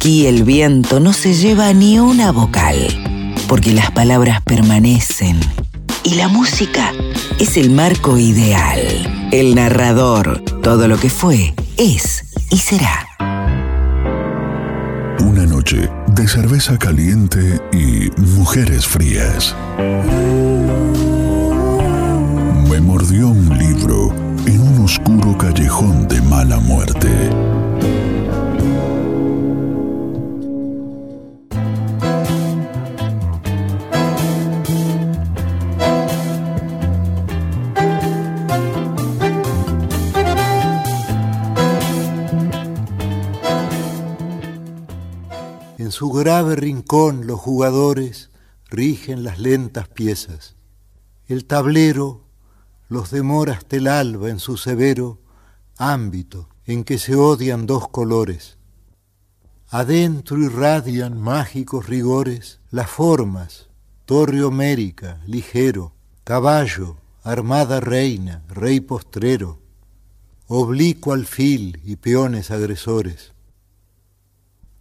Aquí el viento no se lleva ni una vocal, porque las palabras permanecen y la música es el marco ideal, el narrador, todo lo que fue, es y será. Una noche de cerveza caliente y mujeres frías. Me mordió un libro En su grave rincón los jugadores rigen las lentas piezas. El tablero los demora hasta el alba en su severo ámbito en que se odian dos colores. Adentro irradian mágicos rigores las formas, torre homérica, ligero, caballo, armada reina, rey postrero, oblicuo alfil y peones agresores.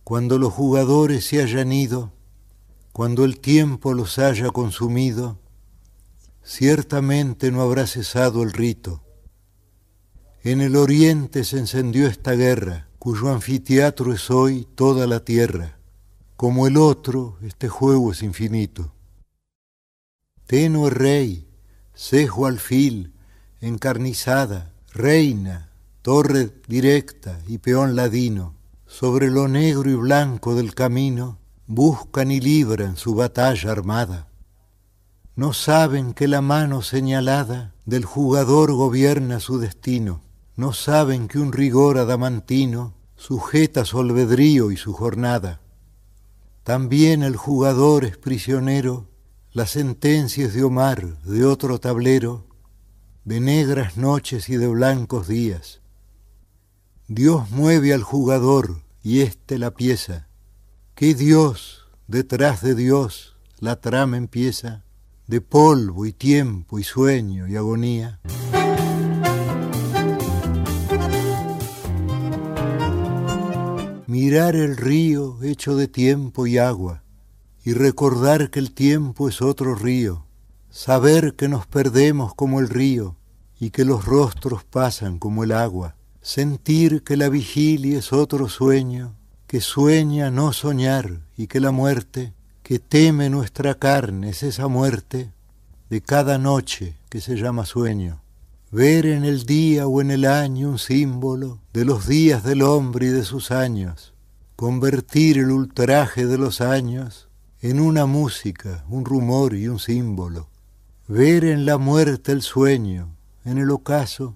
Cuando los jugadores se hayan ido, cuando el tiempo los haya consumido, ciertamente no habrá cesado el rito. En el oriente se encendió esta guerra, cuyo anfiteatro es hoy toda la tierra. Como el otro, este juego es infinito. Tenue rey, cejo alfil, encarnizada, reina, torre directa y peón ladino, sobre lo negro y blanco del camino, buscan y libran su batalla armada no saben que la mano señalada del jugador gobierna su destino, no saben que un rigor adamantino sujeta su albedrío y su jornada. También el jugador es prisionero, las sentencias de Omar de otro tablero, de negras noches y de blancos días. Dios mueve al jugador y éste la pieza. ¿Qué Dios detrás de Dios la trama empieza? de polvo y tiempo y sueño y agonía. Mirar el río hecho de tiempo y agua y recordar que el tiempo es otro río, saber que nos perdemos como el río y que los rostros pasan como el agua, sentir que la vigilia es otro sueño, que sueña no soñar y que la muerte que teme nuestra carne es esa muerte de cada noche que se llama sueño. Ver en el día o en el año un símbolo de los días del hombre y de sus años. Convertir el ultraje de los años en una música, un rumor y un símbolo. Ver en la muerte el sueño, en el ocaso,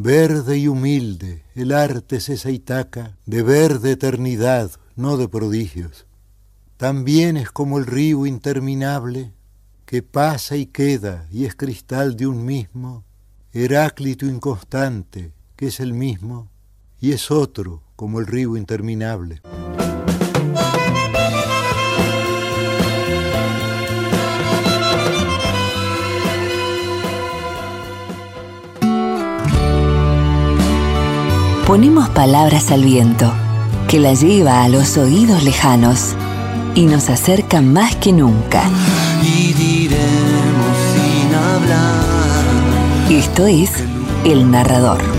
Verde y humilde, el arte es esa Itaca de verde eternidad, no de prodigios. También es como el río interminable que pasa y queda y es cristal de un mismo, Heráclito inconstante, que es el mismo, y es otro como el río interminable. Ponemos palabras al viento, que la lleva a los oídos lejanos y nos acerca más que nunca y diremos sin hablar. Esto es El Narrador.